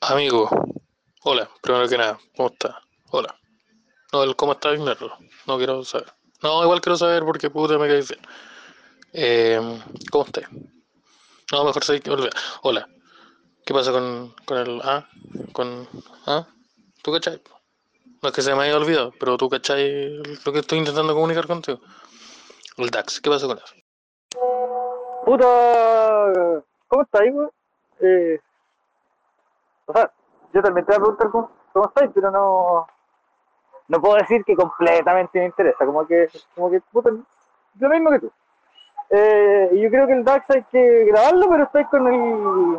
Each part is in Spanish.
Amigo, hola, primero que nada, ¿cómo está? Hola. No, el cómo está, ignorarlo. No quiero saber. No, igual quiero saber porque puta me cae bien. Eh, ¿Cómo está? No, mejor sé que volver. Hola. ¿Qué pasa con, con el ah? Con ah? ¿Tú cachai? No es que se me haya olvidado, pero tú cachai lo que estoy intentando comunicar contigo. El DAX, ¿qué pasa con eso? Puta, ¿cómo estás, güey? Eh, o sea, yo también te voy a preguntar cómo, cómo estás, pero no, no puedo decir que completamente me interesa, como que, como que, puta, lo mismo que tú. Eh, yo creo que el DAX hay que grabarlo, pero estoy con el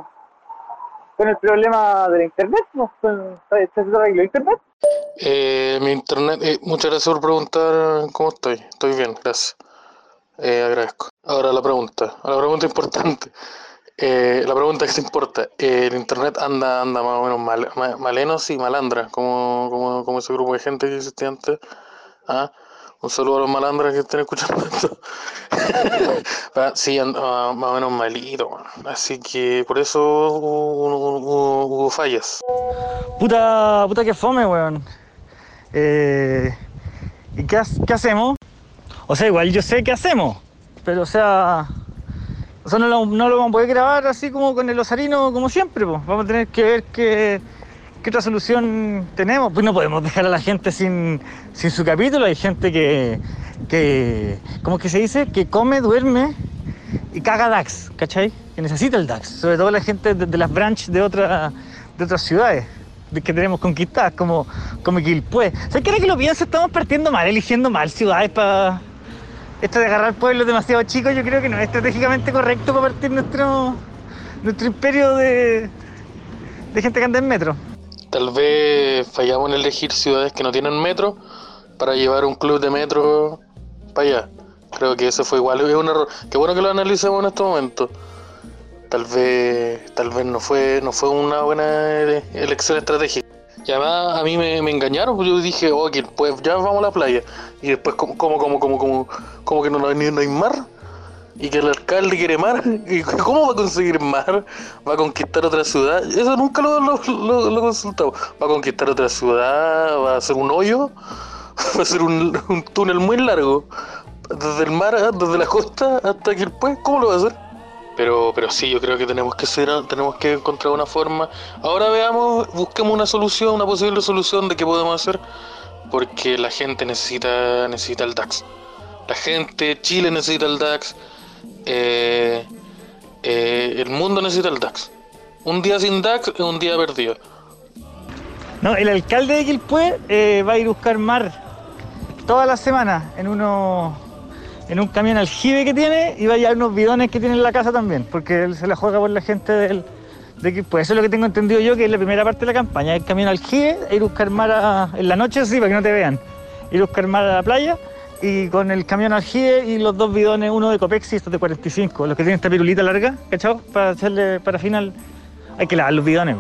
con el problema de la internet, ¿no? ¿Estás arregló internet? Eh, mi internet, eh, muchas gracias por preguntar cómo estoy. Estoy bien, gracias. Eh, agradezco. Ahora la pregunta, la pregunta importante. Eh, la pregunta que te importa, eh, el internet anda, anda más o menos mal, ma- malenos y malandras, como, como, como ese grupo de gente que existía antes. ¿Ah? Un saludo a los malandras que estén escuchando esto. Ah, sí, anda ah, más o menos malito, así que por eso hubo, fallas. Puta, puta que fome, weón. Eh, ¿Y qué hacemos? O sea, igual yo sé qué hacemos, pero o sea, o no, lo, no lo vamos a poder grabar así como con el osarino como siempre, pues. Vamos a tener que ver qué, qué otra solución tenemos. Pues no podemos dejar a la gente sin, sin su capítulo. Hay gente que, que, ¿cómo que se dice? Que come, duerme y caga DAX, ¿cachai? Que necesita el DAX. Sobre todo la gente de, las branches de, otra, de otras ciudades de que tenemos conquistadas, como, como que lo pienso, estamos partiendo mal, eligiendo mal ciudades para... Esto de agarrar pueblos demasiado chicos, yo creo que no es estratégicamente correcto para partir nuestro, nuestro imperio de, gente que anda en metro. Tal vez fallamos en elegir ciudades que no tienen metro para llevar un club de metro para allá. Creo que eso fue igual, es un error. Qué bueno que lo analicemos en este momento. Tal vez, tal vez no fue, no fue una buena ele- elección estratégica. Y además a mí me, me engañaron, pues yo dije, ok, pues ya vamos a la playa. Y después como, como, como, como, como, que no, hay- no hay mar. Y que el alcalde quiere mar. ¿Y cómo va a conseguir mar? ¿Va a conquistar otra ciudad? Eso nunca lo, lo, lo, consultamos. ¿Va a conquistar otra ciudad? ¿Va a hacer un hoyo? ¿Va a hacer un, un túnel muy largo? Desde el mar, desde la costa hasta aquí pues, ¿cómo lo va a hacer? Pero, pero sí, yo creo que tenemos que ser, tenemos que encontrar una forma. Ahora veamos, busquemos una solución, una posible solución de qué podemos hacer, porque la gente necesita, necesita el DAX. La gente, Chile necesita el DAX, eh, eh, el mundo necesita el DAX. Un día sin DAX es un día perdido. No, el alcalde de Quilpué eh, va a ir a buscar mar todas las semanas en uno en un camión aljibe que tiene y va a llevar unos bidones que tiene en la casa también, porque él se la juega por la gente del, de Quilpué. Eso es lo que tengo entendido yo, que es la primera parte de la campaña, el camión aljibe, ir a buscar mar en la noche, sí, para que no te vean, ir a buscar mar a la playa y con el camión aljibe y los dos bidones, uno de Copex y estos de 45, los que tienen esta pirulita larga, ¿cachao? Para hacerle para final, hay que lavar los bidones.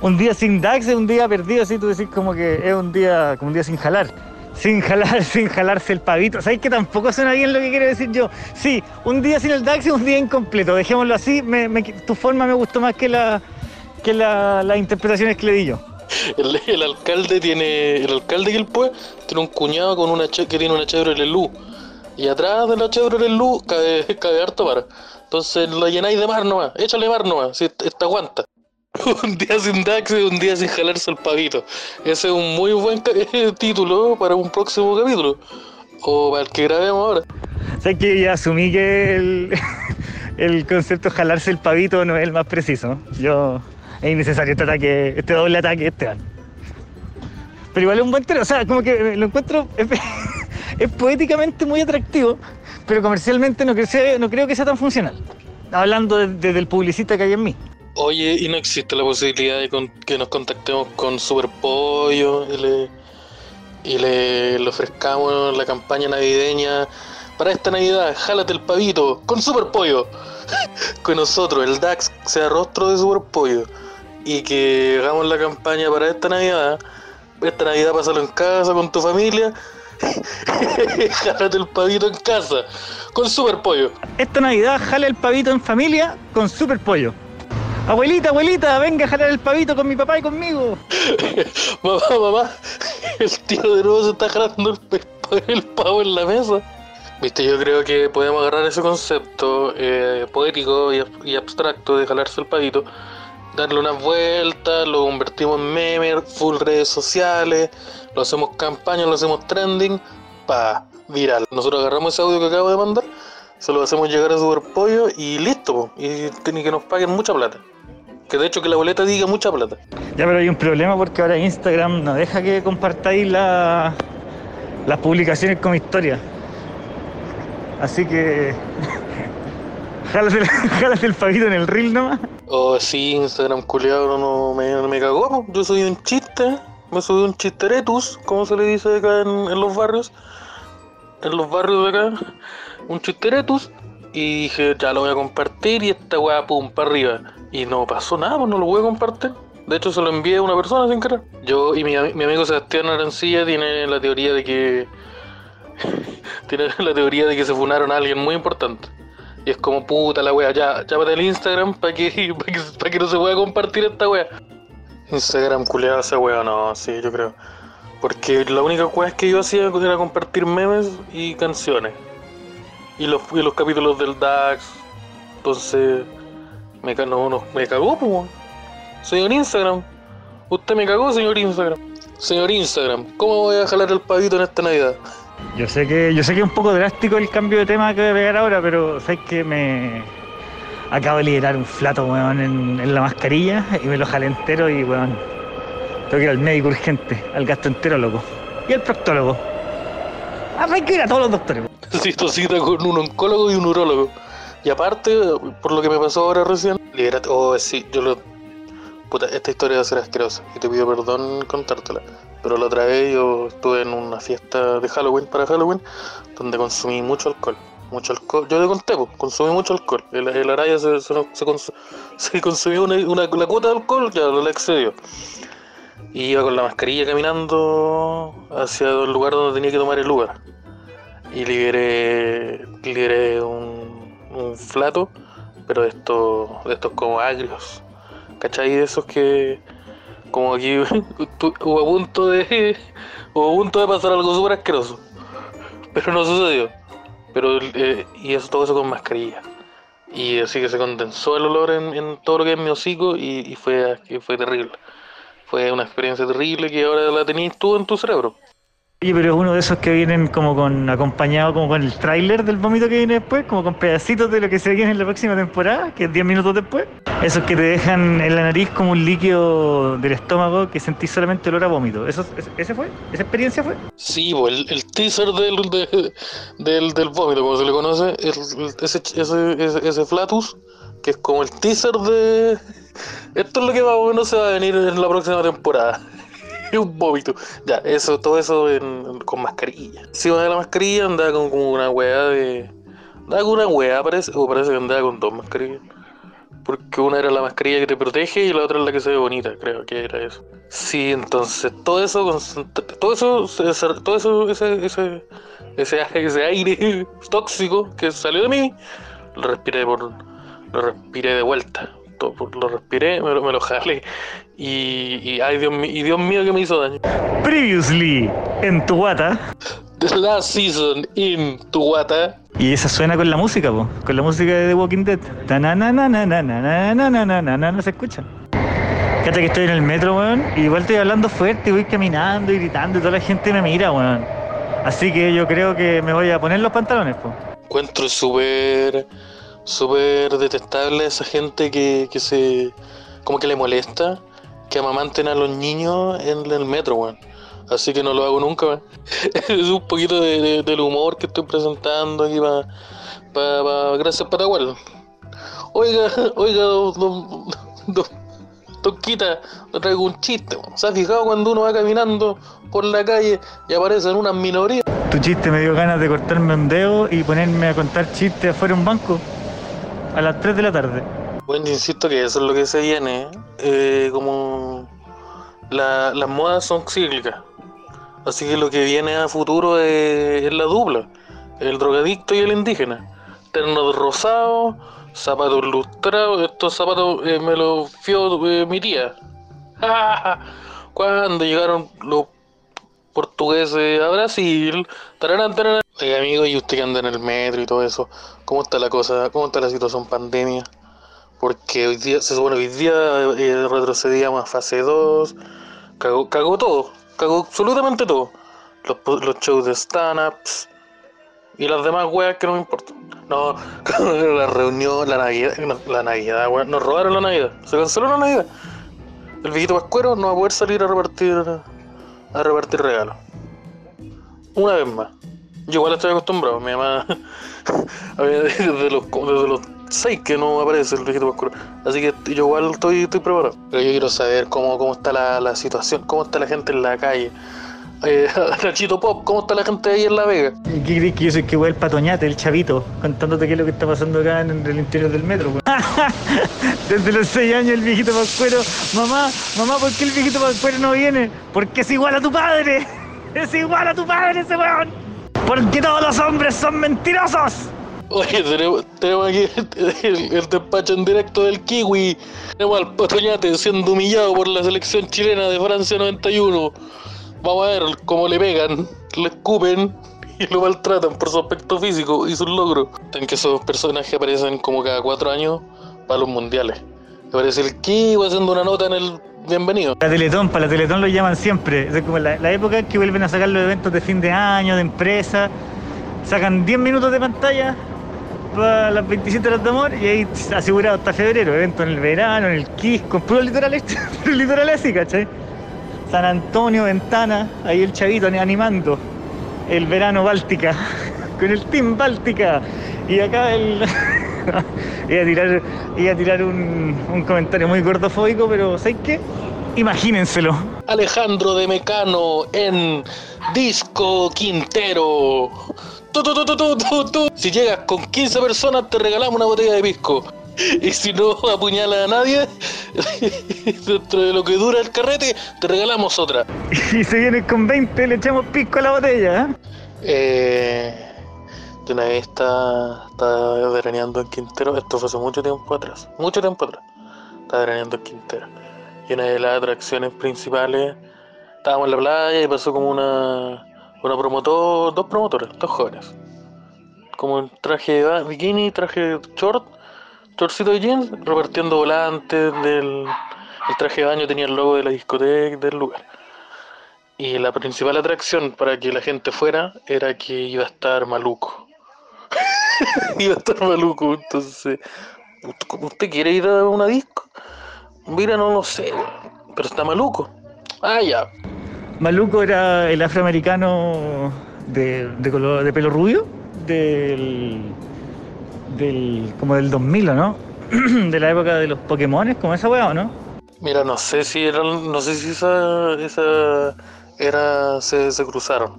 Un día sin DAX es un día perdido, así tú decís como que es un día, como un día sin jalar. Sin jalar, sin jalarse el pavito. ¿Sabes que tampoco suena bien lo que quiero decir yo? Sí, un día sin el es un día incompleto. Dejémoslo así. me- me- tu forma me gustó más que, la, que la- las interpretaciones que le di yo. El, alcalde tiene, el alcalde que pues tiene un cuñado con una che- que tiene una Chevrolet Luz. Y atrás de la Chevrolet Luz cabe, harto mar. Entonces lo llenáis de mar nomás, échale mar nomás, si esta aguanta. Un día sin DAX y un día sin jalarse el pavito. Ese es un muy buen título para un próximo capítulo. O para el que grabemos ahora. ¿Sabes que ya asumí que el, el concepto jalarse el pavito no es el más preciso? Yo. Es innecesario este ataque, este doble ataque, Esteban. Pero igual es un buen término, o sea, como que lo encuentro. Es, poéticamente muy atractivo, pero comercialmente no creo, no creo que sea tan funcional. Hablando de- desde el publicista que hay en mí. Oye, ¿y no existe la posibilidad de con- que nos contactemos con Superpollo y le, y le, ofrezcamos la campaña navideña para esta Navidad? Jálate el pavito con Superpollo. con nosotros, el DAX sea rostro de Superpollo. Y que hagamos la campaña para esta Navidad. Esta Navidad pásalo en casa con tu familia. Jálate el pavito en casa con Superpollo. Esta Navidad jale el pavito en familia con super pollo. Abuelita, abuelita, venga a jalar el pavito con mi papá y conmigo. mamá, mamá, el tío de nuevo se está jalando el, pavo en la mesa. Viste, yo creo que podemos agarrar ese concepto eh, poético y, ab- y abstracto de jalarse el pavito, darle unas vueltas, lo convertimos en meme, full redes sociales, lo hacemos campaña, lo hacemos trending, pa, viral. Nosotros agarramos ese audio que acabo de mandar, se lo hacemos llegar a Superpollo y listo, po, y que nos paguen mucha plata. Que de hecho que la boleta diga mucha plata. Ya, pero hay un problema porque ahora Instagram no deja que compartáis la- las publicaciones como historia. Así que. jálate, el- jálate el pavito en el reel nomás. Oh, sí, Instagram culiado no me, me cagó. Yo subí un chiste, me subí un chisteretus, como se le dice acá en, en los barrios. En los barrios de acá, un chisteretus. Y dije, ya lo voy a compartir y esta weá, pum, para arriba. Y no pasó nada, pues no lo a compartir. De hecho, se lo envié a una persona sin querer. Yo y mi, ami- mi amigo Sebastián Arancilla tiene la teoría de que. tiene la teoría de que se funaron a alguien muy importante. Y es como puta la wea, ya, ya el Instagram para que, pa que, pa que no se pueda compartir esta wea. Instagram culeado esa wea, no, sí, yo creo. Porque la única wea que yo hacía era compartir memes y canciones. Y los, y los capítulos del DAX. Entonces, me, no, no, me cagó, pues. Señor Instagram, usted me cagó, señor Instagram. Señor Instagram, ¿cómo voy a jalar el pavito en esta Navidad? Yo sé que yo sé que es un poco drástico el cambio de tema que voy a pegar ahora, pero sabes que me acabo de liberar un flato, weón, en, en la mascarilla y me lo jalé entero y weón. Tengo que ir al médico urgente, al gastroenterólogo y al proctólogo. Ah, hay que ir a todos los doctores. Necesito cita con un oncólogo y un urólogo. Y aparte, por lo que me pasó ahora recién, liberate. Oh, sí, yo lo. Puta, esta historia va a ser asquerosa y te pido perdón contártela. Pero la otra vez yo estuve en una fiesta de Halloween para Halloween donde consumí mucho alcohol. Mucho alcohol. Yo te conté, pues, consumí mucho alcohol. El, el araya se, se, se cons- se consumió una, una- la cuota de alcohol, ya la excedió. Y iba con la mascarilla caminando hacia el lugar donde tenía que tomar el lugar y liberé, liberé un, un flato, pero de estos, de estos como agrios. ¿Cachai? De esos que como aquí hubo a punto de hubo de pasar algo súper asqueroso. Pero no sucedió. Pero eh, y eso todo eso con mascarilla. Y así que se condensó el olor en, todo lo que es mi hocico y, fue, fue terrible. Fue una experiencia terrible que ahora la tenías tú en tu cerebro. Oye, pero es uno de esos que vienen como con acompañado como con el tráiler del vómito que viene después, como con pedacitos de lo que se viene en la próxima temporada, que es 10 minutos después. Esos que te dejan en la nariz como un líquido del estómago que sentís solamente olor a vómito. ¿Eso, es- ¿Ese fue? ¿Esa experiencia fue? Sí, pues, el, el teaser del, de- del, del vómito, como se le conoce, ese, ese, ese, ese flatus, que es como el teaser de... Esto es lo que más o menos se va a venir en la próxima temporada. Un vómito. Ya, eso, todo eso con mascarilla. Encima de la mascarilla andaba con, como una weá de... Andaba con una weá, parece, o parece que andaba con dos mascarillas. Porque una era la mascarilla que te protege y la otra es la que se ve bonita, creo que era eso. Sí, entonces todo eso, todo eso, todo eso, ese, ese, ese, ese aire tóxico que salió de mí, lo respiré por, lo respiré de vuelta. Lo respiré, me lo, me lo jalé. Y, y ay Dios mío, y Dios mío que me hizo daño. Previously en tu guata. The last season in tu guata. Y esa suena con la música, po, con la música de The Walking Dead. no se escucha. Fíjate que estoy en el metro, weón, y igual estoy hablando fuerte, y voy caminando y gritando y toda la gente me mira, weón. Así que yo creo que me voy a poner los pantalones, po. Encuentro súper, súper detestable esa gente que, que se, como que le molesta que amamanten a los niños en el metro, weón. Así que no lo hago nunca, weón. Es un poquito de, de- del humor que estoy presentando aquí para, pa, pa- gracias Patagual. Oiga, oiga, don, don, don, traigo un chiste, weón. ¿Se ha fijado cuando uno va caminando por la calle y aparecen unas minorías? Tu chiste me dio ganas de cortarme un dedo y ponerme a contar chistes afuera de un banco a las 3 de la tarde. Bueno, insisto que eso es lo que se viene. eh, como la- las modas son cíclicas. Así que lo que viene a futuro es, es la dupla. El drogadicto y el indígena. Ternos rosados, zapatos lustrados. Estos zapatos eh, me los fió eh, mi tía. Cuando llegaron los portugueses a Brasil. Tararán, tararán. Oye, amigo, y usted que anda en el metro y todo eso, ¿cómo está la cosa? ¿Cómo está la situación pandemia? Porque hoy día, se supone hoy día eh, retrocedíamos a fase 2. Cagó, cagó todo. Cagó absolutamente todo. Los, los shows de stand-ups y las demás weas que no me importan. No, la reunión, la Navidad, no, la Navidad, weón. Nos robaron la Navidad. Se canceló la Navidad. El viejito Pascuero no va a poder salir a repartir a repartir regalos. Una vez más. Yo igual estoy acostumbrado. Mi mamá desde los desde los seis que no aparece el viejito Pascuero. Así que yo igual estoy, estoy preparado. Pero yo quiero saber cómo, cómo está la, la situación, cómo está la gente en la calle. Eh, Nachito Pop, ¿cómo está la gente ahí en La Vega? ¿Y ¿Qué crees que yo soy que voy el patoñate, el chavito, contándote qué es lo que está pasando acá en, el interior del metro? weón? Desde los 6 años el viejito Pascuero, mamá, mamá, ¿por qué el viejito Pascuero no viene? Porque es igual a tu padre, es igual a tu padre ese weón. Porque todos los hombres son mentirosos. Oye, tenemos, aquí el, despacho en directo del Kiwi. Tenemos al Patoñate siendo humillado por la selección chilena de Francia 91. Vamos a ver cómo le pegan, le escupen y lo maltratan por su aspecto físico y sus logros. En que esos personajes aparecen como cada cuatro años para los mundiales. Aparece el Kiwi haciendo una nota en el bienvenido. La Teletón, para la Teletón lo llaman siempre. Es como la, época en que vuelven a sacar los eventos de fin de año, de empresa. Sacan 10 minutos de pantalla para las 27 horas de amor y ahí asegurado hasta febrero. Evento en el verano, en el Kiss, con puros litorales, puros litorales así, ¿cachai? San Antonio, Ventana, ahí el chavito ani- animando el verano Báltica, con el Team Báltica. Y acá el. iba a tirar, iba a tirar un, un comentario muy gordofóbico, pero ¿sabes qué? Imagínenselo. Alejandro de Mecano en Disco Quintero. Tu, tu, tu. Si llegas con 15 personas te regalamos una botella de pisco. Y si no apuñala a nadie, dentro de lo que dura el carrete, te regalamos otra. Y si vienes con 20, le echamos pisco a la botella. ¿eh? Eh, de una vez está veraneando en Quintero, esto fue hace mucho tiempo atrás, mucho tiempo atrás, estaba veraneando en Quintero. Y una de las atracciones principales, estábamos en la playa y pasó como una, una promotor, dos promotores, dos jóvenes, como en traje de bikini, traje short, shortcito de jeans, repartiendo volantes del el traje de baño tenía el logo de la discoteca del lugar. Y la principal atracción para que la gente fuera era que iba a estar maluco. iba a estar maluco, entonces. ¿usted- ¿Usted quiere ir a una disco? Mira, no lo sé, pero está maluco. Ah, ya. Maluco era el afroamericano de, de, color, de pelo rubio, del, del. como del 2000, ¿o no? de la época de los Pokémones, como esa weá, ¿o no? Mira, no sé si eran, no sé si esa, esa era, se, se cruzaron.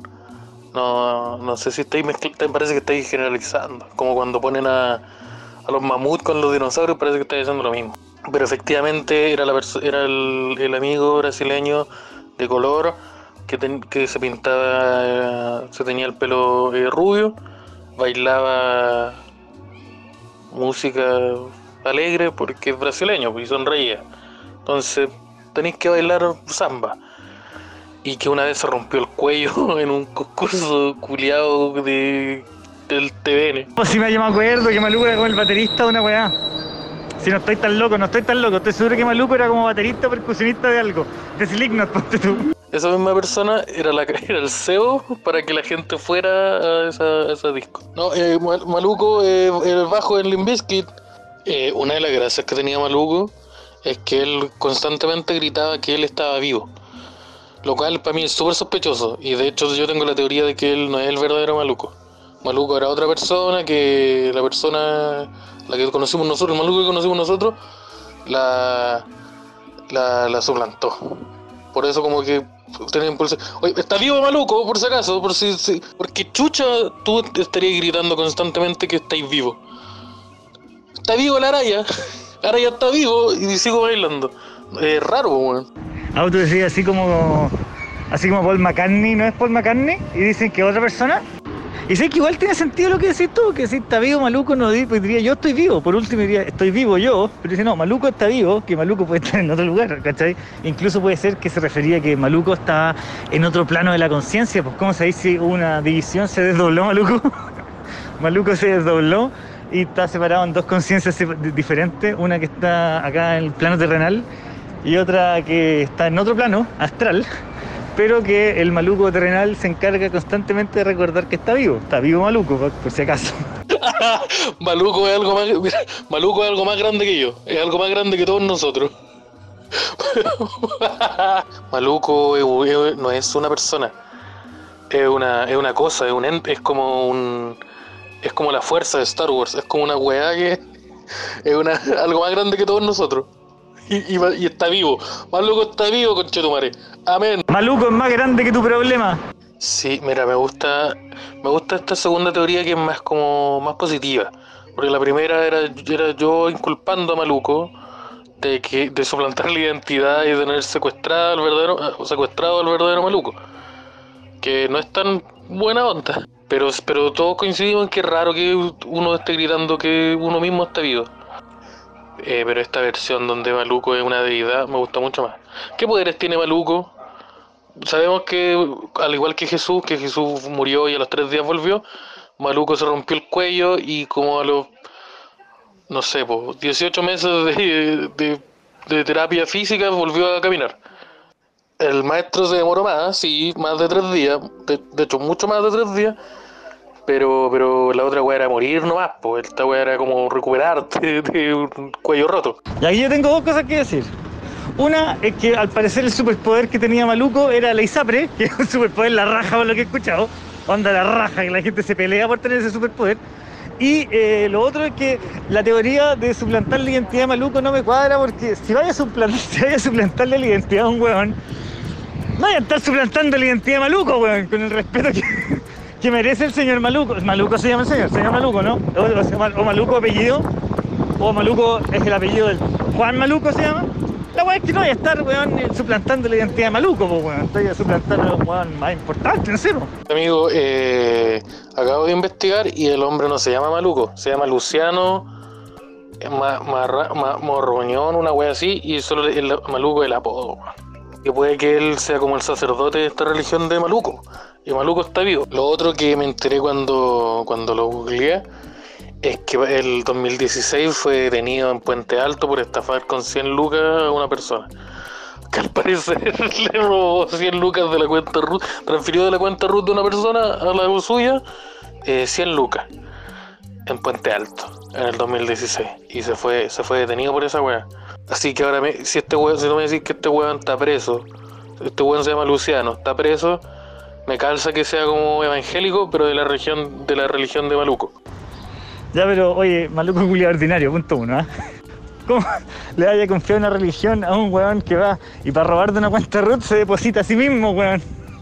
No, no sé si estáis mezclando, me parece que estáis generalizando. Como cuando ponen a, a los mamuts con los dinosaurios, parece que estáis haciendo lo mismo. Pero efectivamente era la era el, amigo brasileño de color que se pintaba, se tenía el pelo eh, rubio, bailaba música alegre porque es brasileño pues, y sonreía. Entonces tenéis que bailar samba. Y que una vez se rompió el cuello en un concurso culiado de, del TVN. Pues si me, yo me acuerdo que Maluco era como el baterista de una weá. Si no estoy tan loco, no estoy tan loco. Estoy seguro que Maluco era como baterista percusionista de algo. De Slipknot, ponte tú. Esa misma persona era, la, era el CEO para que la gente fuera a esa, a esa disco. No, eh, Mal- Maluco, eh, el bajo en Limp Bizkit. Eh, una de las gracias que tenía Maluco es que él constantemente gritaba que él estaba vivo. Lo cual para mí es súper sospechoso. Y de hecho yo tengo la teoría de que él no es el verdadero Maluco. Maluco era otra persona que la persona, la que conocimos nosotros, el Maluco que conocimos nosotros, la, la, la suplantó. Por eso como que tenía impulso. Oye, está vivo Maluco, por si acaso, por si, porque chucha, tú estarías gritando constantemente que estáis vivo. Está vivo la araya. Araya está vivo y sigo bailando. Es raro, weón. Ah, tú decías así como. Así como Paul McCartney, ¿no es Paul McCartney? Y dicen que otra persona. Y sé que igual tiene sentido lo que decís tú, que si está vivo Maluco, no pues diría yo estoy vivo, por último diría estoy vivo yo, pero dice no, Maluco está vivo, que Maluco puede estar en otro lugar, ¿cachai? Incluso puede ser que se refería a que Maluco está en otro plano de la conciencia, pues ¿cómo se dice una división? ¿Se desdobló Maluco? Maluco se desdobló y está separado en dos conciencias diferentes, una que está acá en el plano terrenal y otra que está en otro plano, astral, pero que el maluco terrenal se encarga constantemente de recordar que está vivo, está vivo maluco, por, si acaso. Maluco es algo más, Maluco es algo más grande que yo, es algo más grande que todos nosotros. Maluco no es una persona, es una, es una cosa, es un ente, es como un, es como la fuerza de Star Wars, es como una weá que es una, algo más grande que todos nosotros. Y, y, y está vivo, Maluco está vivo, conchetumare. Amén. Maluco es más grande que tu problema. Sí, mira, me gusta, me gusta esta segunda teoría que es más como más positiva, porque la primera era, era yo inculpando a Maluco de que de suplantar la identidad y de tener secuestrado al verdadero, secuestrado al verdadero Maluco, que no es tan buena onda, pero pero todos coincidimos en que es raro que uno esté gritando que uno mismo está vivo. Eh, pero esta versión donde Maluco es una deidad me gusta mucho más. ¿Qué poderes tiene Maluco? Sabemos que, al igual que Jesús, que Jesús murió y a los tres días volvió, Maluco se rompió el cuello y como a los, no sé, pues, 18 meses de, de- terapia física volvió a caminar. El maestro se demoró más, sí, más de tres días, de hecho mucho más de tres días, pero, pero la otra weá era morir nomás, pues esta weá era como recuperarte de un cuello roto. Y aquí yo tengo dos cosas que decir. Una es que al parecer el superpoder que tenía Maluco era la ISAPRE, que es un superpoder la raja por lo que he escuchado. Onda la raja, que la gente se pelea por tener ese superpoder. Y eh, lo otro es que la teoría de suplantar la identidad de Maluco no me cuadra porque si vaya a suplantar, si vaya a suplantarle la identidad a un no vaya a estar suplantando la identidad de Maluco, weón, con el respeto que, que merece el señor Maluco. Maluco se llama el señor, señor Maluco, ¿no? O, o se llama- o Maluco apellido, o Maluco es el apellido del Juan Maluco se llama. La weá es que no vaya a estar, weón, suplantando la identidad de Maluco, pues, weón. Estoy a suplantar a un weón más importante, no sé. Amigo, eh, acabo de investigar y el hombre no se llama Maluco, se llama Luciano Ma- Marra- Ma- Morroñón, una wea así, y solo el Maluco es el apodo. weón. Que puede que él sea como el sacerdote de esta religión de Maluco, y Maluco está vivo. Lo otro que me enteré cuando, cuando lo googleé es que el 2016 fue detenido en Puente Alto por estafar con 100 lucas a una persona. Que al parecer le robó 100 lucas de la cuenta RUT, transfirió de la cuenta RUT de una persona a la suya eh, 100 lucas en Puente Alto en el 2016 y se fue se fue detenido por esa weá. Así que ahora me- si este weón, si tú me decís que este weón está preso, este weón se llama Luciano, está preso, me calza que sea como evangélico, pero de la región de la religión de Maluco. Ya, pero oye, Maluco es ordinario, punto uno, ¿ah? ¿Cómo le vaya a confiar una religión a un weón que va y para robar de una cuenta root se deposita a sí mismo, weón?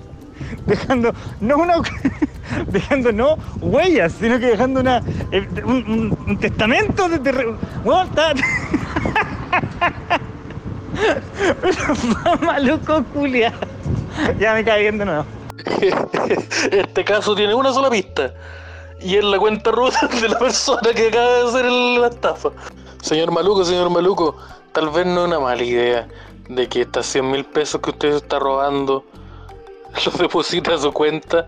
Dejando, no una, dejando no huellas, sino que dejando una, eh, un, testamento de, weón, está... Maluco culiao. Ya me cae bien de nuevo. este caso tiene una sola pista y es la cuenta ruta de la persona que acaba de hacer la estafa. Señor Maluco, señor Maluco, tal vez no es una mala idea de que estas 100 mil pesos que usted está robando los deposita a su cuenta.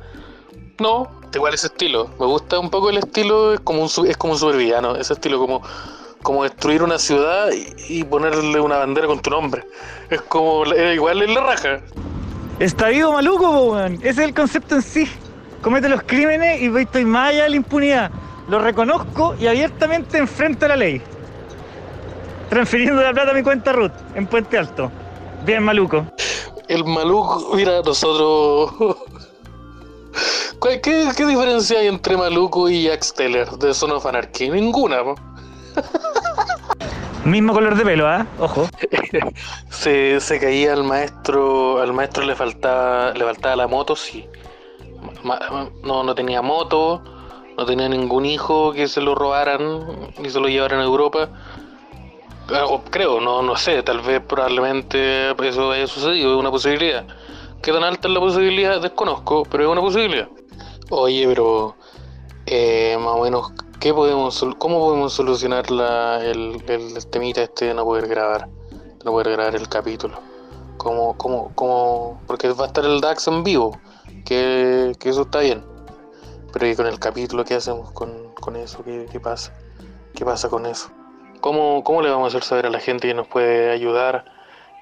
No, igual ese estilo. Me gusta un poco el estilo, es como un, es como un supervillano, ese estilo como, como destruir una ciudad y, y ponerle una bandera con tu nombre. Es como, igual es la raja. Está vivo maluco, weón. Ese es el concepto en sí. Comete los crímenes y estoy más allá de la impunidad. Lo reconozco y abiertamente enfrento a la ley. Transfiriendo la plata a mi cuenta Ruth en Puente Alto. Bien maluco. El Maluco, mira, nosotros. ¿Cuál- ¿Qué, diferencia hay entre Maluco y Jack Steller de Son of Anarchy? Ninguna, po. Mismo color de pelo, ¿ah? Ojo. Se, se caía al maestro, al maestro le faltaba, le faltaba la moto, sí. No, no tenía moto, no tenía ningún hijo que se lo robaran y se lo llevaran a Europa. Ah, Creo, no, no sé, tal vez probablemente eso haya sucedido, es una posibilidad. ¿Qué tan alta es la posibilidad? Desconozco, pero es una posibilidad. Oye, pero eh, más o menos, ¿qué podemos, sol- ¿cómo podemos solucionar el, el temita este de no poder grabar? No poder grabar el capítulo. ¿Cómo, cómo, cómo? Porque va a estar el DAX en vivo, que, eso está bien. Pero ¿y con el capítulo qué hacemos con, eso? ¿Qué, pasa? ¿Qué pasa con eso? ¿Cómo, ¿Cómo le vamos a hacer saber a la gente que nos puede ayudar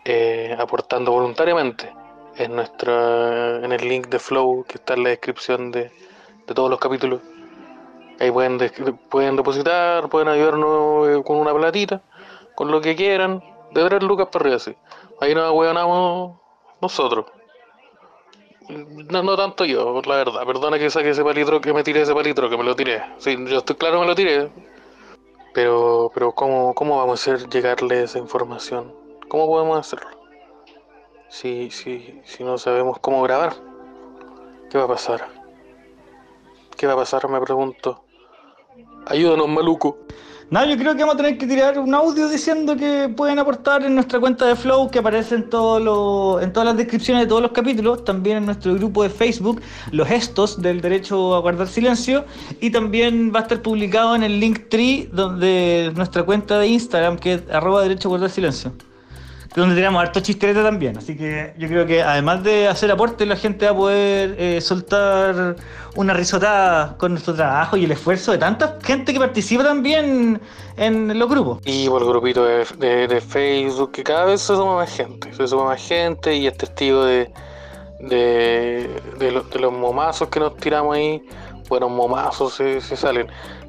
eh, aportando voluntariamente? En, nuestra, en el link de Flow que está en la descripción de, de todos los capítulos. Ahí pueden, pueden depositar, pueden ayudarnos eh, con una platita, con lo que quieran, de 3 lucas para arriba. Ahí nos ahueonamos nosotros. No, no tanto yo, la verdad. Perdona que saque ese palitro, que me tiré ese palitro, que me lo tiré. Sí, yo estoy claro me lo tiré. Pero, pero ¿cómo, ¿cómo vamos a hacer llegarle esa información? ¿Cómo podemos hacerlo? Si, si, si no sabemos cómo grabar, ¿qué va a pasar? ¿Qué va a pasar? Me pregunto. Ayúdanos, maluco. No, yo creo que vamos a tener que tirar un audio diciendo que pueden aportar en nuestra cuenta de Flow, que aparece en, todos los- en todas las descripciones de todos los capítulos, también en nuestro grupo de Facebook, los gestos del derecho a guardar silencio, y también va a estar publicado en el link tree donde nuestra cuenta de Instagram, que es arroba derecho a guardar silencio. Donde tenemos harto chisterete también, así que yo creo que además de hacer aportes, la gente va a poder eh, soltar una risotada con nuestro trabajo y el esfuerzo de tanta gente que participa también en los grupos. Y por el grupito de, de- de Facebook, que cada vez se suma más gente. Se suma más gente y es testigo de, de, lo- los momazos que nos tiramos ahí. Buenos momazos se, se salen.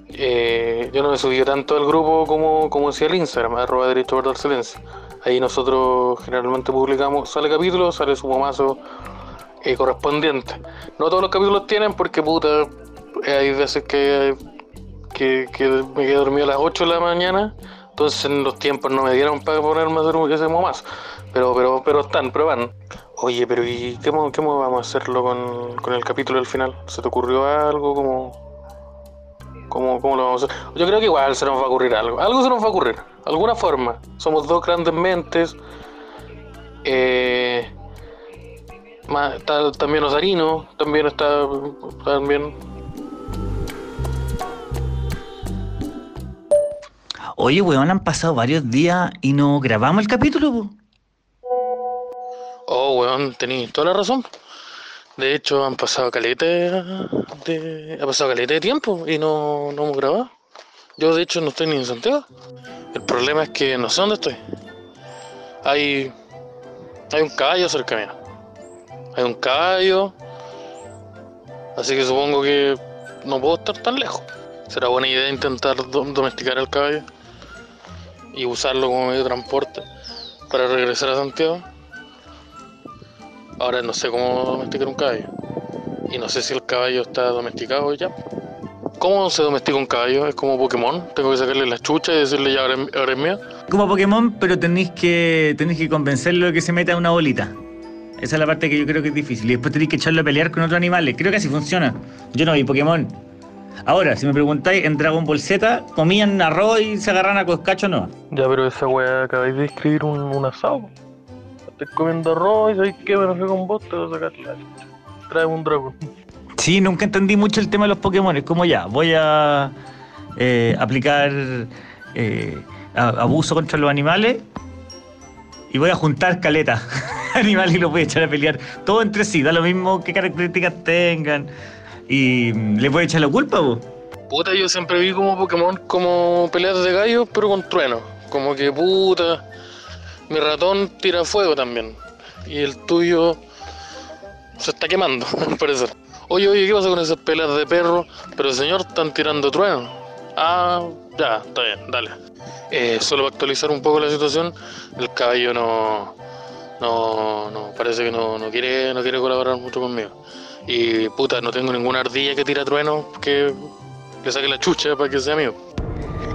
Eh, yo no me subí tanto al grupo como, como decía el Instagram, arroba derecho a guardar silencio. Ahí nosotros generalmente publicamos, sale capítulo, sale su momazo eh, correspondiente. No todos los capítulos tienen porque puta, hay veces que, que, que me quedé dormido a las 8 de la mañana, entonces en los tiempos no me dieron para ponerme a hacer ese momazo. Pero, pero, pero están, pero van. Oye, pero ¿y qué, mo- qué mo- vamos a hacerlo con, con el capítulo al final? ¿Se te ocurrió algo? ¿Cómo, cómo, ¿Cómo lo vamos a hacer? Yo creo que igual se nos va a ocurrir algo. Algo se nos va a ocurrir. Alguna forma. Somos dos grandes mentes. Eh, ma- está también Osarino. También está. También. Oye, weón, han pasado varios días y no grabamos el capítulo, po. Oh, weón, tenéis toda la razón. De hecho, han pasado caleta de, ha pasado caleta de tiempo y no, no hemos grabado. Yo, de hecho, no estoy ni en Santiago. El problema es que no sé dónde estoy. Hay, hay un caballo cerca mío. Hay un caballo. Así que supongo que no puedo estar tan lejos. Será buena idea intentar do- domesticar al caballo y usarlo como medio de transporte para regresar a Santiago. Ahora no sé cómo domesticar un caballo. Y no sé si el caballo está domesticado ya. ¿Cómo se domestica un caballo? ¿Es como Pokémon? ¿Tengo que sacarle la chucha y decirle ya ahora, es- mío? Como Pokémon, pero tenéis que, tenéis que convencerlo de que se meta en una bolita. Esa es la parte que yo creo que es difícil. Y después tenéis que echarlo a pelear con otros animales. Creo que así funciona. Yo no vi Pokémon. Ahora, si me preguntáis, en Dragon Ball Z comían arroz y se agarran a coscacho, no. Ya, pero esa weá acabáis de escribir un, un asado. Estoy comiendo arroz y ¿sabes qué? Me enojé con vos, te voy a sacar la. Trae un dragón. Sí, nunca entendí mucho el tema de los Pokémon. Es como ya, voy a eh, aplicar eh, abuso contra los animales y voy a juntar caleta animales y los voy a echar a pelear todo entre sí. Da lo mismo qué características tengan y mm, les voy a echar la culpa, po. Puta, yo siempre vi como Pokémon como peleas de gallos, pero con trueno. Como que puta. Mi ratón tira fuego también. Y el tuyo se está quemando, al parecer. Oye, oye, ¿qué pasa con esas peleas de perro? Pero señor, están tirando trueno. Ah, ya, está bien, dale. Eh, solo para actualizar un poco la situación, el caballo no. No, no, parece que no, no quiere, no quiere colaborar mucho conmigo. Y puta, no tengo ninguna ardilla que tira trueno que le saque la chucha para que sea mío.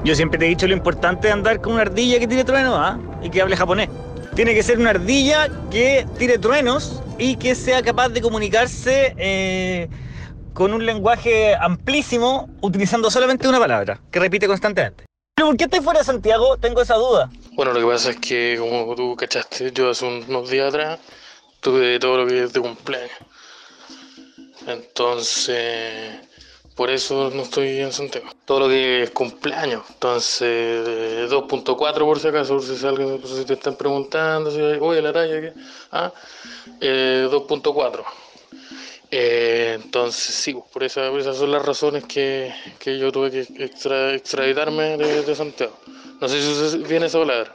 Yo siempre te he dicho lo importante de andar con una ardilla que tire truenos ¿ah? y que hable japonés. Tiene que ser una ardilla que tire truenos y que sea capaz de comunicarse eh, con un lenguaje amplísimo utilizando solamente una palabra, que repite constantemente. ¿Pero por qué estás fuera de Santiago? Tengo esa duda. Bueno, lo que pasa es que, como tú cachaste, yo hace unos días atrás tuve todo lo que es de cumpleaños. Entonces, Por eso no estoy en Santiago. Todo lo que es cumpleaños. Entonces, 2.4 por si acaso, por si, por si te están preguntando, si, oye, la talla, ¿qué? Ah, eh, 2.4. Eh, entonces, sí, por, esa, esas son las razones que, que yo tuve que extra, extraditarme de, de Santiago. No sé si viene esa palabra.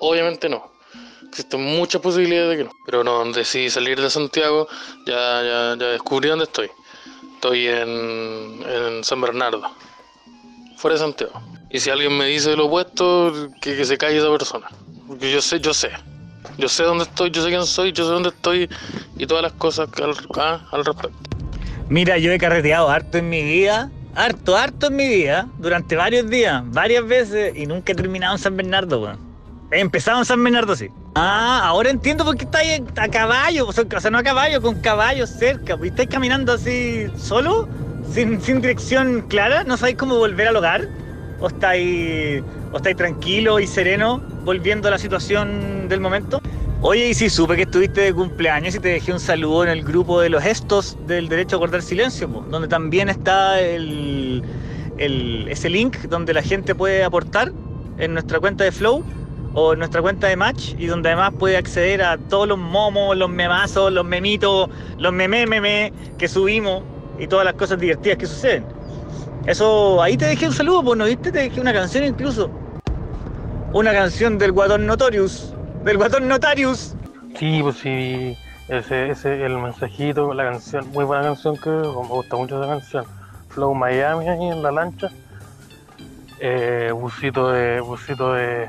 Obviamente no. Existen muchas posibilidades de que no. Pero no, decidí salir de Santiago, ya, ya, ya descubrí dónde estoy. Estoy en, San Bernardo, fuera de Santiago. Y si alguien me dice lo opuesto, que, que se calle esa persona. Porque yo sé, yo sé. Yo sé dónde estoy, yo sé quién soy, yo sé dónde estoy y todas las cosas al, ah, al respecto. Mira, yo he carreteado harto en mi vida, harto, harto en mi vida, durante varios días, varias veces, y nunca he terminado en San Bernardo, weón. He empezado en San Bernardo, sí. Ah, ahora entiendo por qué estáis a caballo, o sea, no a caballo, con caballos cerca. ¿Y estáis caminando así solo? Sin, sin dirección clara? ¿No sabéis cómo volver al hogar? ¿O estáis, ¿O estáis tranquilo y sereno volviendo a la situación del momento? Oye, y si supe que estuviste de cumpleaños y te dejé un saludo en el grupo de los gestos del derecho a guardar silencio, po, donde también está el, el, ese link donde la gente puede aportar en nuestra cuenta de Flow o nuestra cuenta de Match y donde además puede acceder a todos los momos, los memazos, los memitos, los meme meme que subimos y todas las cosas divertidas que suceden. Eso, ahí te dejé un saludo, pues no viste, te dejé una canción incluso. Una canción del Guatón Notorious, del Guatón Notarius. Sí, pues sí, ese, ese, el mensajito, la canción, muy buena canción que me gusta mucho esa canción. Flow Miami ahí en la lancha. Eh, busito de, busito de,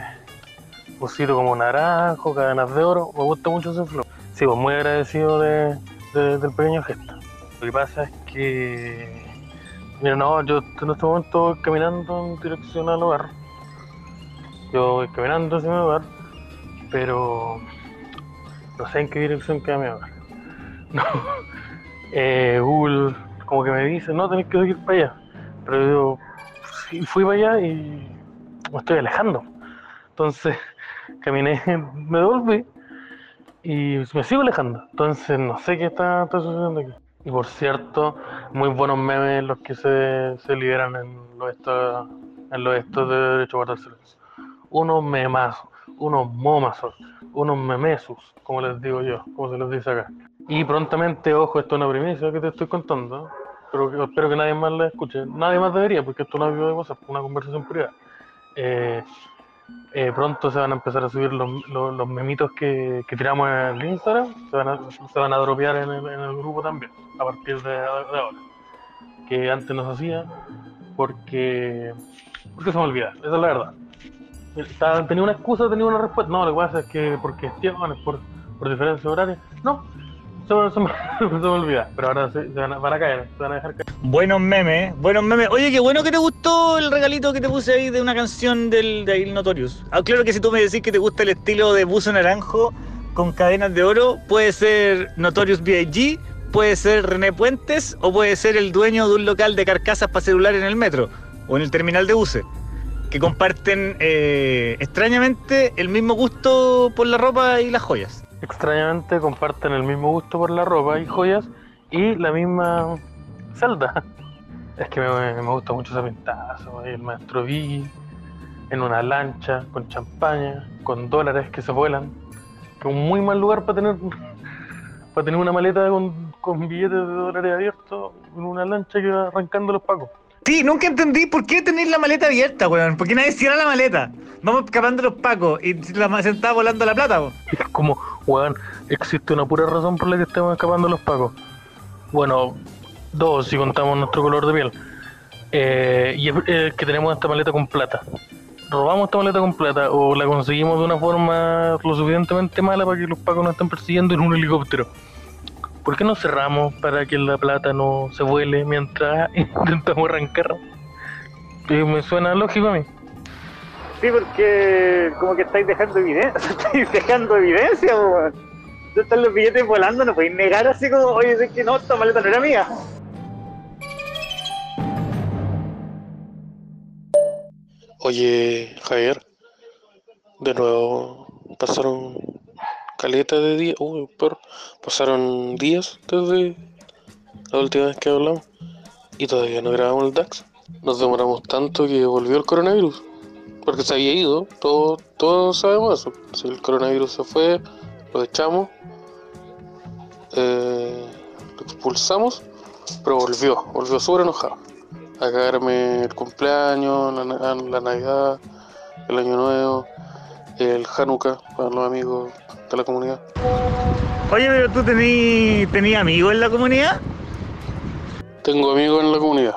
busito como naranjo, cadenas de oro. Me gusta mucho ese flow. Sí, pues muy agradecido de, de, del pequeño gesto. Lo que pasa es que, mira, no, yo en este momento caminando en dirección al hogar. Yo voy caminando hacia mi hogar, pero no sé en qué dirección queda mi hogar. No. Eh, Google como que me dice, no, tenés que ir para allá. Pero yo fui para allá y me estoy alejando. Entonces, caminé, me devolví y me sigo alejando. Entonces no sé qué está, sucediendo aquí. Y por cierto, muy buenos memes los que se, se liberan en los estos, en los estos de derecho a guardar silencio. Unos memazos, unos momazos, unos memesus, como les digo yo, como se les dice acá. Y prontamente, ojo, esto es una primicia que te estoy contando, pero espero que nadie más la escuche. Nadie más debería, porque esto no es de una conversación privada. Eh, eh, pronto se van a empezar a subir los, los, los memitos que, que, tiramos en Instagram, se van a, se van a dropear en el, en el grupo también, a partir de, ahora. Que antes no se hacía porque, porque se me olvida, esa es la verdad. Tenía una excusa, tenía una respuesta. No, lo que pasa es que por cuestiones, por, por diferencias horarias. No, se se me, olvida, pero ahora se, se van, a, caer, se van a dejar caer. Buenos memes, buenos memes. Oye, qué bueno que te gustó el regalito que te puse ahí de una canción del, de Il Notorious. Ah, claro que si tú me decís que te gusta el estilo de buzo naranjo con cadenas de oro, puede ser Notorious B.I.G., puede ser René Puentes o puede ser el dueño de un local de carcasas para celular en el metro o en el terminal de buses que comparten eh, extrañamente el mismo gusto por la ropa y las joyas. Extrañamente comparten el mismo gusto por la ropa y joyas y la misma celda. Es que me, gusta mucho ese pintazo, el maestro V en una lancha con champaña, con dólares que se vuelan, que es un muy mal lugar para tener para tener una maleta con, con billetes de dólares abiertos en una lancha que va arrancando los pacos. Sí, nunca entendí por qué tenéis la maleta abierta, weón. ¿Por qué nadie cierra la maleta? Vamos escapando los pacos y la, se está volando la plata, weón. Es como, weón, existe una pura razón por la que estamos escapando los pacos. Bueno, dos si contamos nuestro color de piel. Eh, y es eh, que tenemos esta maleta con plata. Robamos esta maleta con plata o la conseguimos de una forma lo suficientemente mala para que los pacos nos estén persiguiendo en un helicóptero. ¿Por qué no cerramos para que la plata no se vuele mientras intentamos arrancar? Y me suena lógico a mí. Sí, porque como que estáis dejando evidencia, estáis dejando evidencia, weón. Están los billetes volando, no podéis negar así como, oye, es que no, esta maleta no era mía. Oye, Javier, de nuevo pasaron caleta de días, uy, perro, pasaron días desde la última vez que hablamos y todavía no grabamos el DAX. Nos demoramos tanto que volvió el coronavirus. Porque se había ido, todos, todos sabemos eso. Si el coronavirus se fue, lo echamos, eh, lo expulsamos, pero volvió, volvió súper enojado. A cagarme el cumpleaños, la, la Navidad, el Año Nuevo, el Hanukkah para los amigos la comunidad. Oye, pero tú tení, tenías amigos en la comunidad. Tengo amigos en la comunidad,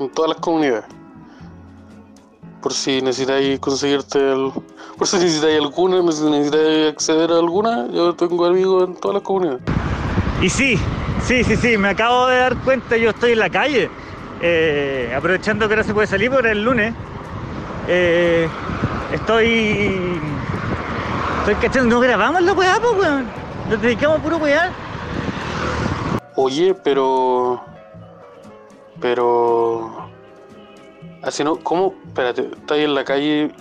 en todas las comunidades. Por si necesitáis conseguirte, el- por si necesitáis alguna, si necesitáis acceder a alguna, yo tengo amigos en todas las comunidades. Y sí, sí, sí, sí, me acabo de dar cuenta, yo estoy en la calle, eh, aprovechando que ahora se puede salir por el lunes. eh, estoy. Estoy cachando, no grabamos la weá, pues weón. Nos dedicamos a puro weá. Oye, pero. Pero. Así no. ¿Cómo? Espérate, estás ahí en la calle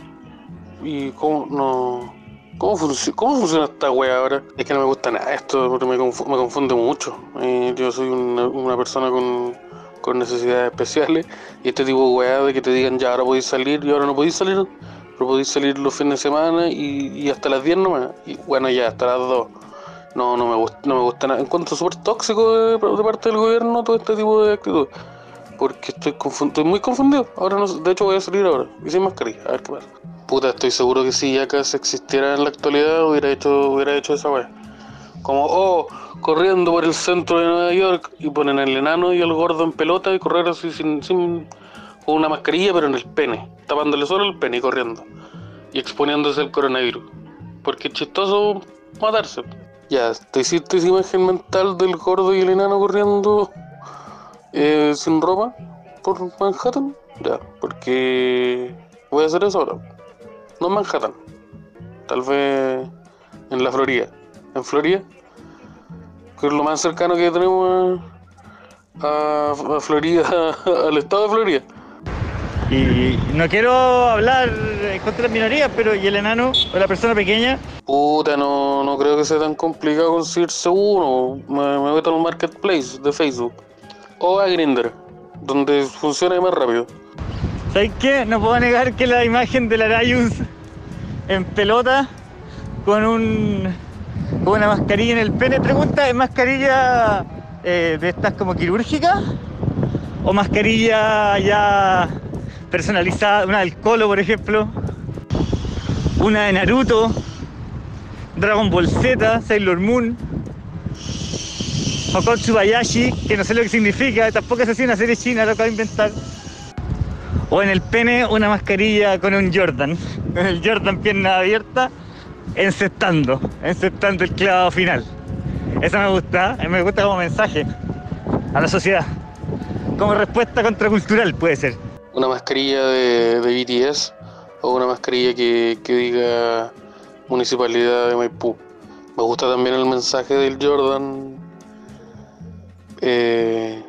y cómo no. ¿Cómo, func- ¿Cómo funciona esta wea ahora? Es que no me gusta nada esto, porque me, confu- me confunde mucho. Eh, yo soy una, persona con, con necesidades especiales y este tipo de wea de que te digan ya ahora podéis salir y ahora no podéis salir, pero podéis salir los fines de semana y, hasta las 10 nomás. Y bueno, ya, hasta las 2. No, no me gusta, no me gusta nada. Encuentro súper tóxico de, parte del gobierno todo este tipo de actitud. Porque estoy, estoy muy confundido. Ahora no, de hecho voy a salir ahora. Y sin mascarilla. A ver qué pasa. Puta, estoy seguro que si se existiera en la actualidad hubiera hecho, hubiera hecho esa wea. Como, oh, corriendo por el centro de Nueva York y ponen al enano y al gordo en pelota y correr así sin con una mascarilla pero en el pene, tapándole solo el pene y corriendo. Y exponiéndose al coronavirus. Porque es chistoso matarse. Ya, ¿te hiciste esa imagen mental del gordo y el enano corriendo eh, sin ropa por Manhattan? Ya, porque voy a hacer eso ahora. No en Manhattan, tal vez en la Florida. En Florida, que es lo más cercano que tenemos a, a- Florida, al estado de Florida. Y no quiero hablar contra de las minorías, pero ¿y el enano o la persona pequeña? Puta, no, no creo que sea tan complicado conseguirse uno. Me, me meto al marketplace de Facebook o a Grindr, donde funciona más rápido. ¿Sabes qué? No puedo negar que la imagen del Arayus en pelota con un con una mascarilla en el pene. Pregunta, ¿es mascarilla eh, de estas como quirúrgica? ¿O mascarilla ya personalizada? Una del Colo, por ejemplo. Una de Naruto. Dragon Ball Z, Sailor Moon. Hokon Tsubayashi, que no sé lo que significa, tampoco es así una serie china, lo acabo de inventar. O en el pene una mascarilla con un Jordan. Con el Jordan pierna abierta, encestando, encestando el clavado final. Eso me gusta, eh, me gusta como mensaje a la sociedad. Como respuesta contracultural puede ser. Una mascarilla de, BTS o una mascarilla que, que diga Municipalidad de Maipú. Me gusta también el mensaje del Jordan, eh,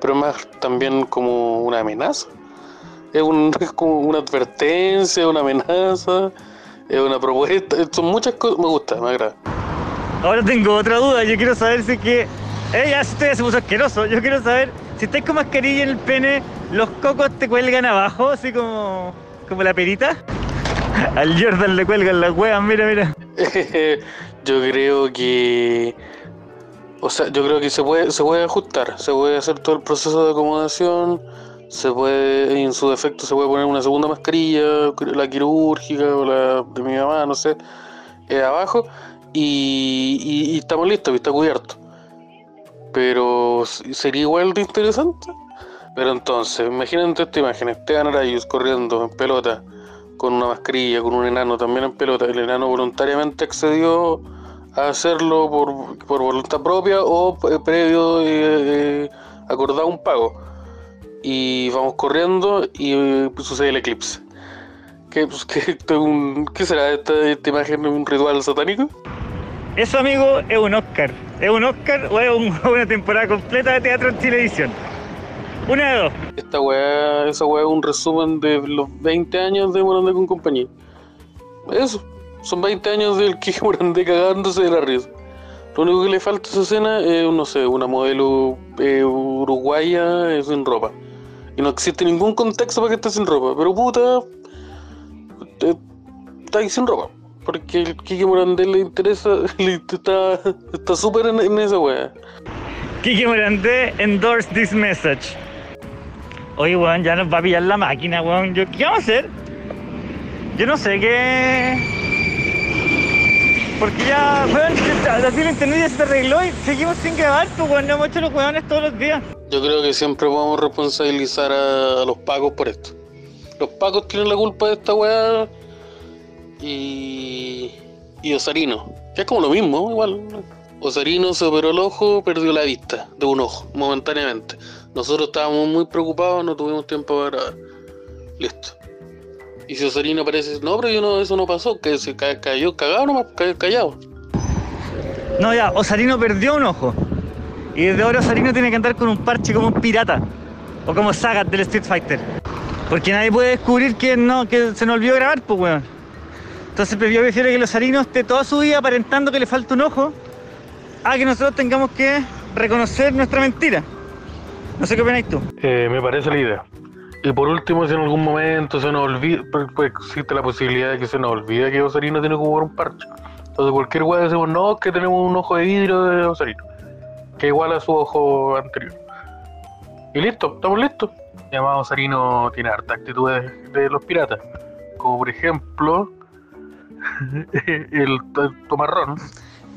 pero más también como una amenaza. Es, un, como una advertencia, una amenaza, es una propuesta. Son muchas cosas. Me gusta, me agrada. Ahora tengo otra duda, yo quiero saber si es que... Eh, ya usted se puso asqueroso, yo quiero saber si estáis con mascarilla en el pene, los cocos te cuelgan abajo, así como, como la perita. Al Jordan le cuelgan las huevas, mira, mira. yo creo que. O sea, yo creo que se puede, se puede ajustar, se puede hacer todo el proceso de acomodación, se puede, en su defecto, se puede poner una segunda mascarilla, la quirúrgica o la de mi mamá, no sé, eh, abajo, y, y- y estamos listos, y está cubierto. Pero sería igual de interesante. Pero entonces, imagínate esta imagen, Esteban Arayus corriendo en pelota, con una mascarilla, con un enano también en pelota. El enano voluntariamente accedió a hacerlo por, por voluntad propia o eh, previo eh, eh, acordado un pago. Y vamos corriendo y eh, sucede el eclipse. ¿Qué, pues, qué, un- ¿qué será esta, esta imagen? ¿Un ritual satánico? Eso, amigo, es un Oscar. ¿Es un Oscar o es un- una temporada completa de teatro en televisión? Una de dos. Esta weá, esa weá es un resumen de los 20 años de Morandé con compañía. Eso, son 20 años del que Morandé cagándose de la risa. Lo único que le falta a esa escena es, no sé, una modelo eh, uruguaya eh, sin ropa. Y no existe ningún contexto para que esté sin ropa. Pero puta, eh, está ahí sin ropa. Porque el Kike Morandé le interesa, le está está súper en, en esa wea. Kike Morandé endorse this message. Oye, weón, ya nos va a pillar la máquina, weón. Yo, ¿Qué vamos a hacer? Yo no sé qué. Porque ya, weón, así el internet ya se arregló y seguimos sin grabar, pues, weón. No hemos hecho los weones todos los días. Yo creo que siempre vamos a responsabilizar a, a los pagos por esto. Los pagos tienen la culpa de esta weá y. Osarino. Que es como lo mismo, igual. Osarino se operó el ojo, perdió la vista de un ojo, momentáneamente. Nosotros estábamos muy preocupados, no tuvimos tiempo para grabar. Listo. Y si Osarino aparece, no, pero yo no, eso no pasó, que se ca- cayó cagado nomás, ca- callado. No, ya, Osarino perdió un ojo. Y desde ahora Osarino tiene que andar con un parche como un pirata. O como Sagat del Street Fighter. Porque nadie puede descubrir que no, que se nos olvidó grabar, pues weón. Entonces yo prefiero que el Osarino esté toda su vida aparentando que le falta un ojo. A que nosotros tengamos que reconocer nuestra mentira. No sé qué opináis tú. Eh, me parece la idea. Y por último, si en algún momento se nos olvida, pues, pues existe la posibilidad de que se nos olvide que Osarino tiene que jugar un parche. Entonces cualquier weá decimos, no, que tenemos un ojo de vidrio de Osarino, que igual a su ojo anterior. Y listo, estamos listos. Llamado Osarino tiene harta actitudes de los piratas, como por ejemplo el, el tomarrón.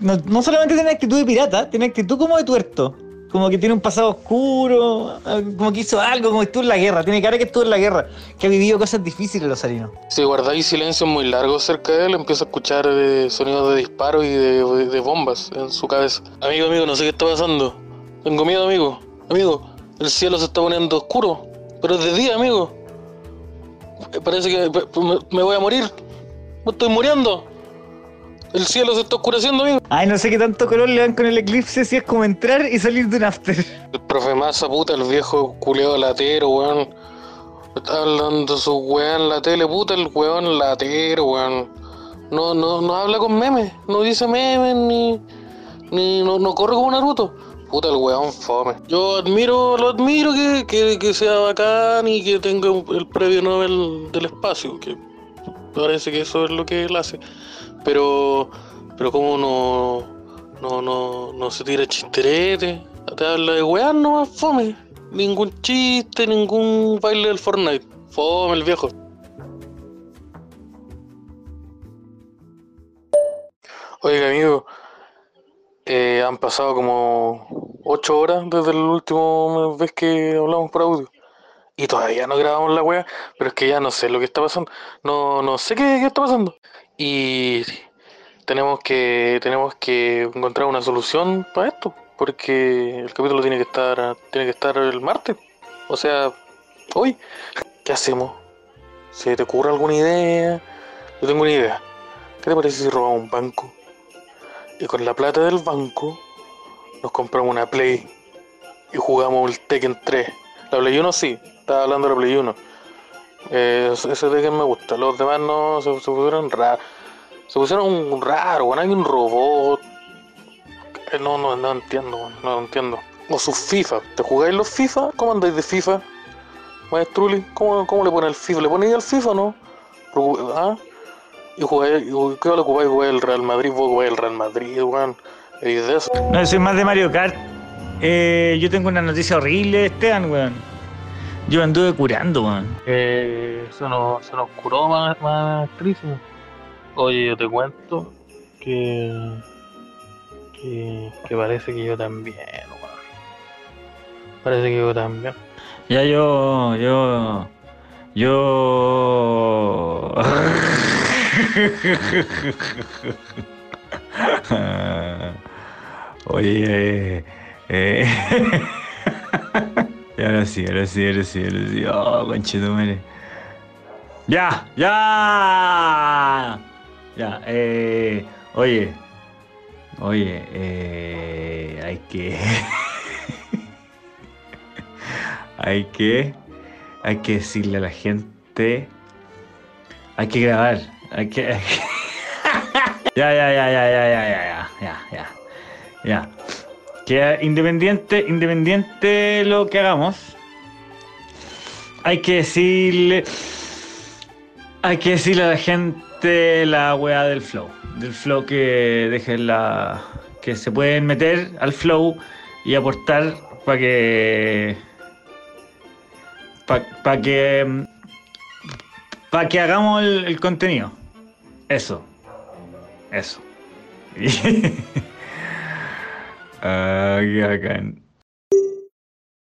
No, no solamente tiene actitud de pirata, tiene actitud como de tuerto. Como que tiene un pasado oscuro, eh, como que hizo algo, como que estuvo en la guerra. Tiene cara que estuvo en la guerra, que ha vivido cosas difíciles el Osarino. Si guardáis silencio muy largo cerca de él, empieza a escuchar eh, sonidos de disparos y de, de bombas en su cabeza. Amigo, amigo, no sé qué está pasando. Tengo miedo, amigo. Amigo, el cielo se está poniendo oscuro. Pero es de día, amigo. Eh, Parece que me, me voy a morir. Me estoy muriendo. El cielo se está oscureciendo, amigo. Ay, no sé qué tanto color le dan con el eclipse si es como entrar y salir de un after. El profe Massa, puta, el viejo culeado latero, weón. Está hablando su weón en la tele, puta, el weón latero, weón. No, no, no habla con memes, no dice memes, ni, ni no, no corre como Naruto. Puta, el weón fome. Yo admiro, lo admiro que, que, que sea bacán y que tenga el premio Nobel del espacio, que parece que eso es lo que él hace. Pero, pero como no, no, no, no se tira chisterete, te habla de weón nomás, fome. Ningún chiste, ningún baile del Fortnite. Fome el viejo. Oiga, amigo, eh, han pasado como ocho horas desde la última vez que hablamos por audio. Y todavía no grabamos la wea, pero es que ya no sé lo que está pasando. No, no sé qué, qué está pasando. Y tenemos que, tenemos que encontrar una solución para esto, porque el capítulo tiene que estar, tiene que estar el martes. O sea, hoy. ¿Qué hacemos? ¿Se te ocurre alguna idea? Yo tengo una idea. ¿Qué te parece si robamos un banco? Y con la plata del banco nos compramos una Play y jugamos el Tekken 3. La Play 1 sí, estaba hablando de la Play 1. Eh, ese Tekken me gusta, los demás no se, pusieron raros. Se pusieron un raro, bueno, hay un robot. Eh, No, no, no entiendo, weón, no entiendo. O sus FIFA. ¿Te jugáis los FIFA? ¿Cómo andáis de FIFA? Maestruli, ¿cómo, ¿cómo le pone el FIFA? ¿Le ponéis al FIFA o no? ¿Ah? ¿Y jugáis, qué le ocupáis? ¿Jugáis el Real Madrid? ¿Vos jugáis el Real Madrid, weón? ¿Y de eso? No, soy más de Mario Kart. Eh, yo tengo una noticia horrible, Esteban, weón. Yo anduve curando, weón. Eh, se, nos, se nos curó más, más trísimo. Oye, yo te cuento que, que, que parece que yo también, weón. Parece que yo también. Ya yo, yo, yo. Oye, eh. y ahora sí, ahora sí, ahora sí, ahora sí. Oh, conchetumare. Ya, ya. Ya, eh. Oye, oye, eh. Hay que. hay que. Hay que decirle a la gente. Hay que grabar. Hay que. hay que- ya, ya, ya, ya, ya, ya, ya, ya, ya, ya. Que independiente, independiente lo que hagamos, hay que decirle. Hay que decirle a la gente la weá del flow. Del flow que dejen la. que se pueden meter al flow y aportar para que. para que. para que hagamos el, el contenido. Eso. Eso. ah, qué bacán.